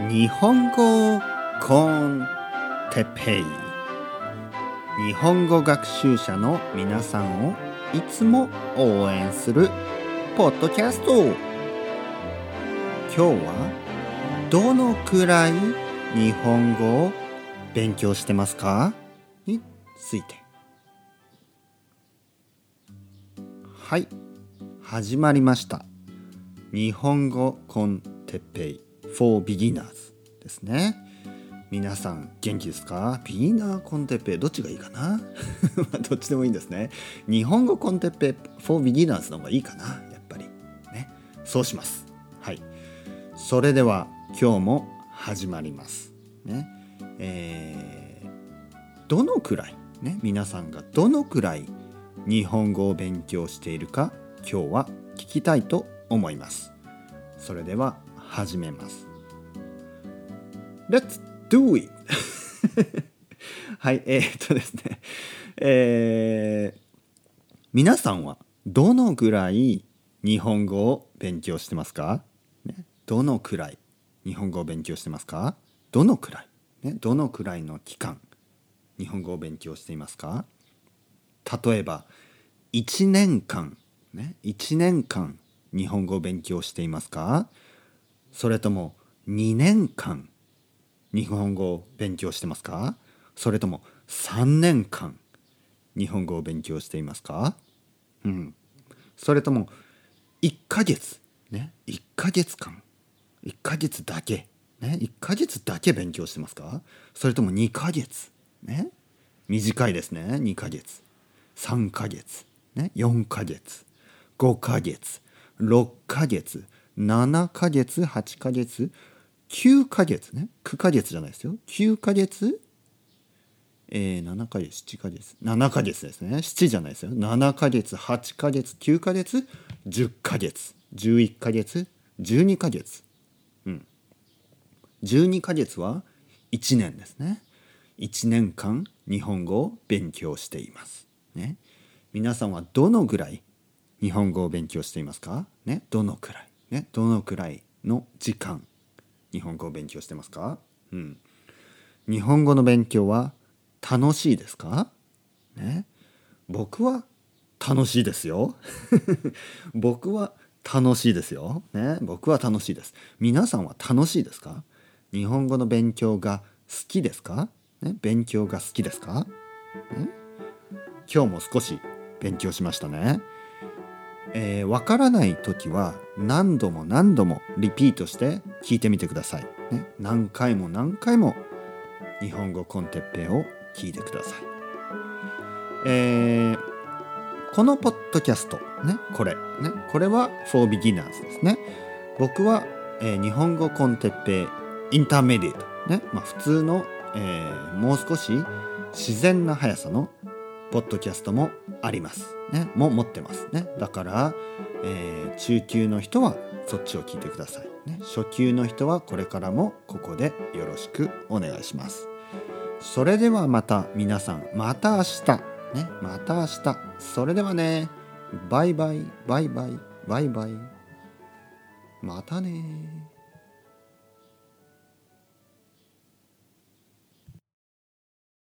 日本語コンテペイ。日本語学習者の皆さんをいつも応援するポッドキャスト。今日はどのくらい日本語を勉強してますか？について。はい始まりました。日本語 con テッペイ。For beginners ですね。皆さん元気ですか？ビギナー con テッペイどっちがいいかな？どっちでもいいんですね。日本語 con テッペイ for beginners の方がいいかな？やっぱり。ね。そうします。はい。それでは今日も始まります。ね。えー、どのくらい？ね。皆さんがどのくらい日本語を勉強しているか今日は聞きたいと思います。それでは始めます。Let's do it! はい、えー、っとですね、えー、皆さんはどのぐらい日本語を勉強してますか、ね、どのくらい日本語を勉強してますか？どのくらい、ね、どのくらいの期間日本語を勉強していますか？例えば1年間、ね、1年間日本語を勉強していますか？それとも2年間日本語を勉強してますか？それとも3年間日本語を勉強していますか？うん。それとも1ヶ月ね1ヶ月間1ヶ月だけね1ヶ月だけ勉強してますか？それとも2ヶ月ね短いですね2ヶ月3ヶ月ね4ヶ月5ヶ月6ヶ月7ヶ月8ヶ月9ヶ月ね。9ヶ月じゃないですよ。9ヶ月えー、7ヶ月7ヶ月。7ヶ月ですね。7じゃないですよ。7ヶ月8ヶ月9ヶ月10ヶ月。11ヶ月12ヶ月。うん。12ヶ月は1年ですね。1年間日本語を勉強しています。ね。皆さんはどのぐらい日本語を勉強していますか？ね。どのくらい？ねどのくらいの時間日本語を勉強してますか？うん。日本語の勉強は楽しいですか？ね。僕は楽しいですよ。僕は楽しいですよ。ね。僕は楽しいです。皆さんは楽しいですか？日本語の勉強が好きですか？ね。勉強が好きですか、ね、今日も少し勉強しましたね。えー、わからない時は何度も何度もリピートして聞いてみてください。ね、何回も何回も日本語コンテッペイを聞いてください。えー、このポッドキャスト、ね、これ、ね、これは for beginners ですね。僕は、えー、日本語コンテッペイインターメディエート、ねまあ、普通の、えー、もう少し自然な速さのポッドキャストもあります。ね、も持ってますね。だから、えー、中級の人はそっちを聞いてください、ね。初級の人はこれからもここでよろしくお願いします。それではまた皆さん、また明日。ね、また明日。それではね、バイバイ、バイバイ、バイバイ。またね